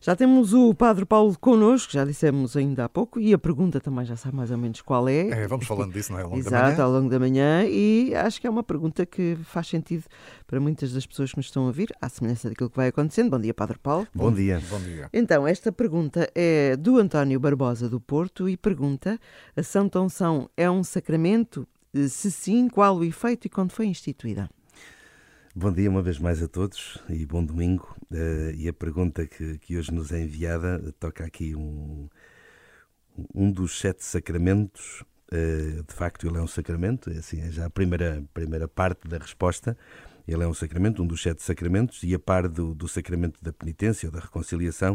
Já temos o Padre Paulo connosco, já dissemos ainda há pouco, e a pergunta também já sabe mais ou menos qual é. É, vamos falando disso, não é? Ao longo Exato, da manhã. ao longo da manhã, e acho que é uma pergunta que faz sentido para muitas das pessoas que nos estão a ouvir, à semelhança daquilo que vai acontecendo. Bom dia, Padre Paulo. Bom dia. Bom dia. Então, esta pergunta é do António Barbosa do Porto e pergunta: a Santa Unção é um sacramento? Se sim, qual o efeito e quando foi instituída? Bom dia uma vez mais a todos e bom domingo. Uh, e a pergunta que, que hoje nos é enviada toca aqui um, um dos sete sacramentos. Uh, de facto, ele é um sacramento, é assim, é já a primeira, primeira parte da resposta. Ele é um sacramento, um dos sete sacramentos, e a par do, do sacramento da penitência ou da reconciliação,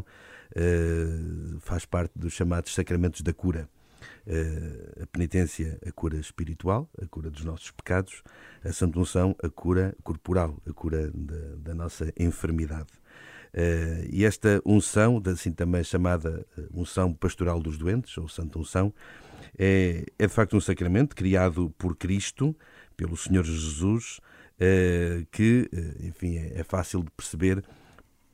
uh, faz parte dos chamados sacramentos da cura. Uh, a penitência, a cura espiritual, a cura dos nossos pecados, a Santa Unção, a cura corporal, a cura da, da nossa enfermidade. Uh, e esta unção, assim também chamada unção pastoral dos doentes, ou Santa Unção, é, é de facto um sacramento criado por Cristo, pelo Senhor Jesus, que, enfim, é, é fácil de perceber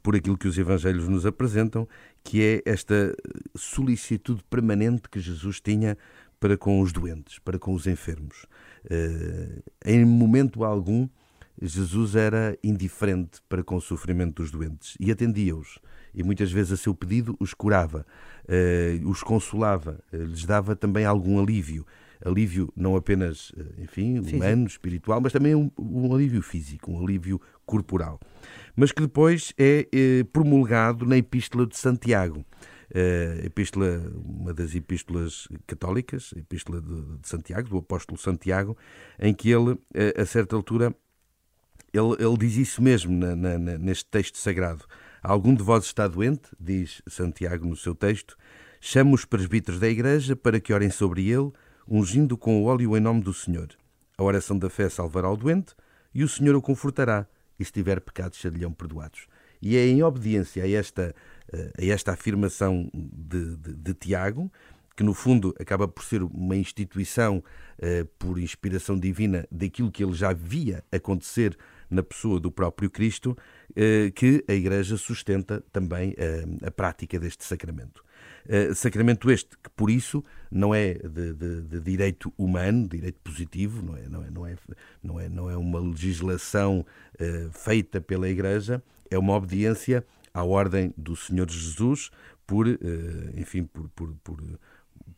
por aquilo que os Evangelhos nos apresentam, que é esta solicitude permanente que Jesus tinha para com os doentes, para com os enfermos. Uh, em momento algum, Jesus era indiferente para com o sofrimento dos doentes e atendia-os. E muitas vezes a seu pedido os curava, uh, os consolava, uh, lhes dava também algum alívio. Alívio não apenas, enfim, humano, espiritual, mas também um, um alívio físico, um alívio corporal. Mas que depois é promulgado na Epístola de Santiago. A epístola, uma das epístolas católicas, a Epístola de, de Santiago, do apóstolo Santiago, em que ele, a certa altura, ele, ele diz isso mesmo na, na, neste texto sagrado. Algum de vós está doente, diz Santiago no seu texto, chama os presbíteros da igreja para que orem sobre ele, ungindo com o óleo em nome do Senhor. A oração da fé salvará o doente e o Senhor o confortará, e se tiver pecados serão perdoados. E é em obediência a esta, a esta afirmação de, de, de Tiago, que no fundo acaba por ser uma instituição uh, por inspiração divina daquilo que ele já via acontecer na pessoa do próprio Cristo, uh, que a Igreja sustenta também a prática deste sacramento. Sacramento este que, por isso, não é de, de, de, direito humano, direito positivo, não é, não é, não é, não é, não é uma legislação feita pela Igreja, é uma obediência à ordem do Senhor Jesus por, enfim, por, por, por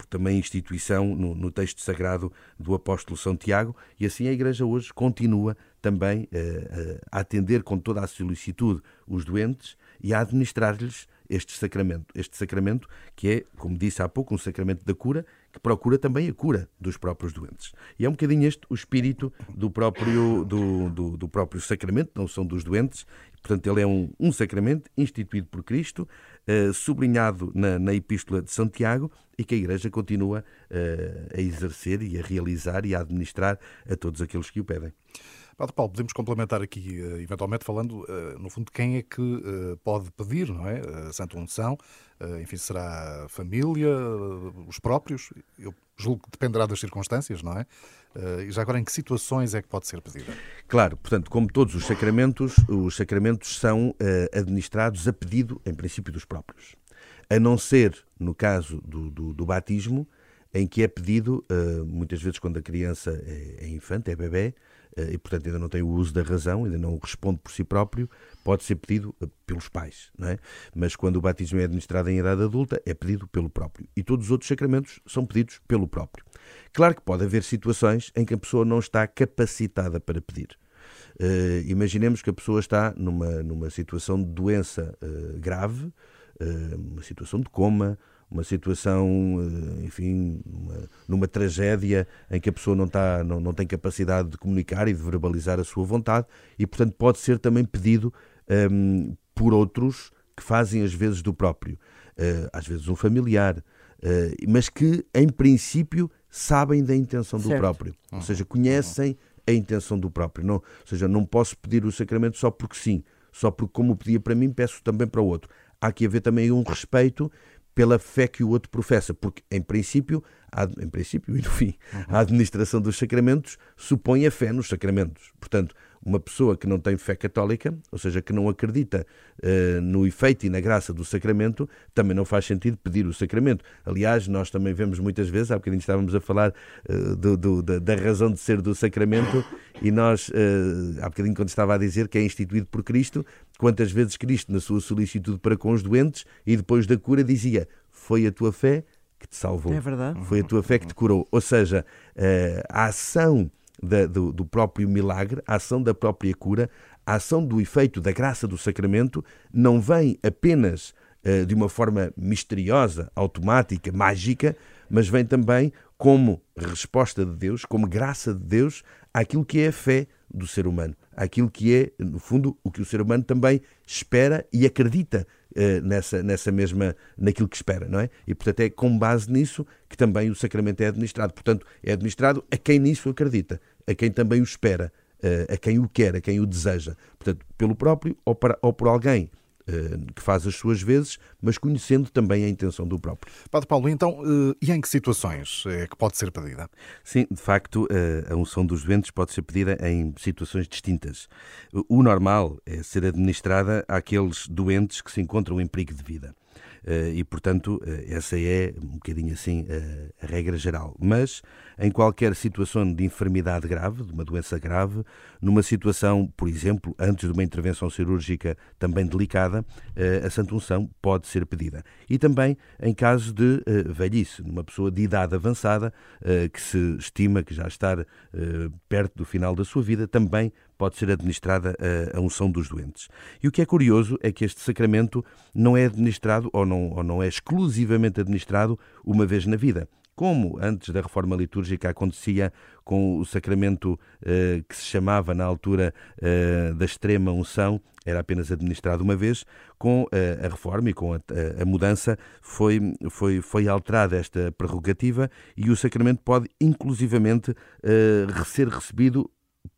também instituição no, no, texto sagrado do apóstolo São Tiago, e assim a Igreja hoje continua também uh, a atender com toda a solicitude os doentes e a administrar-lhes este sacramento. Este sacramento que é, como disse há pouco, um sacramento da cura, que procura também a cura dos próprios doentes. E é um bocadinho este o espírito do próprio, do, do, do próprio sacramento, não são dos doentes, Portanto, ele é um, um sacramento instituído por Cristo, uh, sublinhado na, na, Epístola de Santiago e que a Igreja continua uh, a exercer e a realizar e a administrar a todos aqueles que o pedem. Padre Paulo, podemos complementar aqui, eh, eventualmente falando, no fundo, quem é que pode pedir, não é? A Santa Unção, enfim, será a família, os próprios? Eu julgo que dependerá das circunstâncias, não é? E já agora, em que situações é que pode ser pedida? Claro, portanto, como todos os sacramentos, os sacramentos são administrados a pedido, em princípio, dos próprios. A não ser no caso do, do, do batismo, em que é pedido, uh, muitas vezes quando a criança é, é infante, é bebê, e portanto ainda não tem o uso da razão, ainda não responde por si próprio, pode ser pedido pelos pais, não é? Mas quando o batismo é administrado em idade adulta, é pedido pelo próprio. E todos os outros sacramentos são pedidos pelo próprio. Claro que pode haver situações em que a pessoa não está capacitada para pedir. Uh, imaginemos que a pessoa está numa, numa situação de doença uh, grave, uma situação de coma, uma situação, enfim, uma, numa tragédia em que a pessoa não, está, não, não tem capacidade de comunicar e de verbalizar a sua vontade e, portanto, pode ser também pedido um, ehm, por outros que fazem às vezes do próprio. às vezes um familiar, mas que, em princípio, sabem da intenção do certo. próprio, ou uhum. seja, conhecem a intenção do próprio. Não, ou seja, não posso pedir o sacramento só porque sim, só porque, como pedia para mim, peço também para o outro. Há que haver também um respeito pela fé que o outro professa, porque, em princípio, em princípio e no fim, a administração dos sacramentos supõe a fé nos sacramentos. Portanto, uma pessoa que não tem fé católica, ou seja, que não acredita uh, no efeito e na graça do sacramento, também não faz sentido pedir o sacramento. Aliás, nós também vemos muitas vezes, há bocadinho estávamos a falar uh, do, do, da, da, razão de ser do sacramento, e nós, uh, há bocadinho quando estava a dizer que é instituído por Cristo, quantas vezes Cristo, na sua solicitude para com os doentes, e depois da cura, dizia: Foi a tua fé que te salvou. É verdade. Foi a tua fé que te curou. Ou seja, a ação da, do, do próprio milagre, a ação da própria cura, a ação do efeito da graça do sacramento não vem apenas uh, de uma forma misteriosa, automática, mágica, mas vem também como resposta de Deus, como graça de Deus àquilo que é a fé do ser humano, àquilo que é, no fundo, o que o ser humano também espera e acredita uh, nessa, nessa mesma, naquilo que espera, não é? E, portanto, é com base nisso que também o sacramento é administrado. Portanto, é administrado a quem nisso acredita a quem também o espera, a quem o quer, a quem o deseja. Portanto, pelo próprio ou, para, ou por alguém que faz as suas vezes, mas conhecendo também a intenção do próprio. Padre Paulo, então, e em que situações é que pode ser pedida? Sim, de facto, a unção dos doentes pode ser pedida em situações distintas. O normal é ser administrada àqueles doentes que se encontram em perigo de vida. Eh, e, portanto, eh, essa é um bocadinho assim a regra geral. Mas em qualquer situação de enfermidade grave, de uma doença grave, numa situação, por exemplo, antes de uma intervenção cirúrgica também delicada, eh, a Santa Unção pode ser pedida. E também em casos de velhice, numa pessoa de idade avançada, que se estima que já está perto do final da sua vida, também pode ser administrada a, unção dos doentes. E o que é curioso é que este sacramento não é administrado ou não, ou não é exclusivamente administrado uma vez na vida como antes da reforma litúrgica acontecia com o sacramento eh, que se chamava na altura eh, da extrema unção, era apenas administrado uma vez, com eh, a reforma e com a, a, mudança foi, foi, foi alterada esta prerrogativa e o sacramento pode inclusivamente eh, ser recebido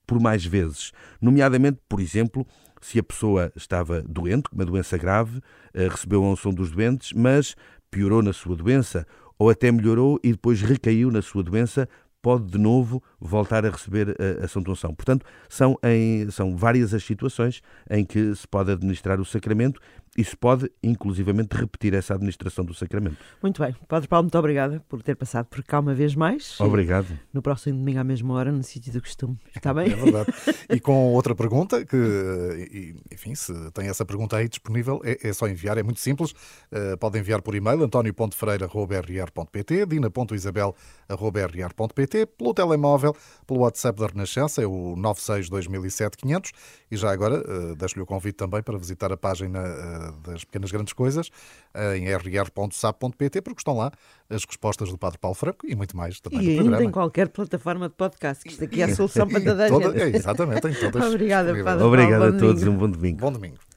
por mais vezes, nomeadamente, por exemplo, se a pessoa estava doente, uma doença grave, eh, recebeu a unção dos doentes, mas piorou na sua doença, ou até melhorou e depois recaiu na sua doença, pode de novo voltar a receber a, a Santa Unção. Portanto, são, em, são várias as situações em que se pode administrar o sacramento e se pode, inclusivamente, repetir essa administração do sacramento. Muito bem. Padre Paulo, muito obrigada por ter passado por cá uma vez mais. Obrigado. No próximo domingo à mesma hora, no sítio do costume. Está bem? É verdade. E com outra pergunta, que, enfim, se tem essa pergunta aí disponível, é, é só enviar, é muito simples. Uh, pode enviar por e-mail antonio.ferreira.rr.pt, dina.isabel.rr.pt, pelo telemóvel, pelo WhatsApp da Renascença, é o 96 2007 500 e já agora uh, deixo-lhe o convite também para visitar a página uh, das pequenas grandes coisas uh, em rr.sap.pt porque estão lá as respostas do Padre Paulo Franco e muito mais também e ainda programa. em qualquer plataforma de podcast, que isto aqui é a solução para toda a gente. É, exatamente, em todas. Obrigada, Padre Obrigado Paulo, a todos, um bom domingo. Bom domingo.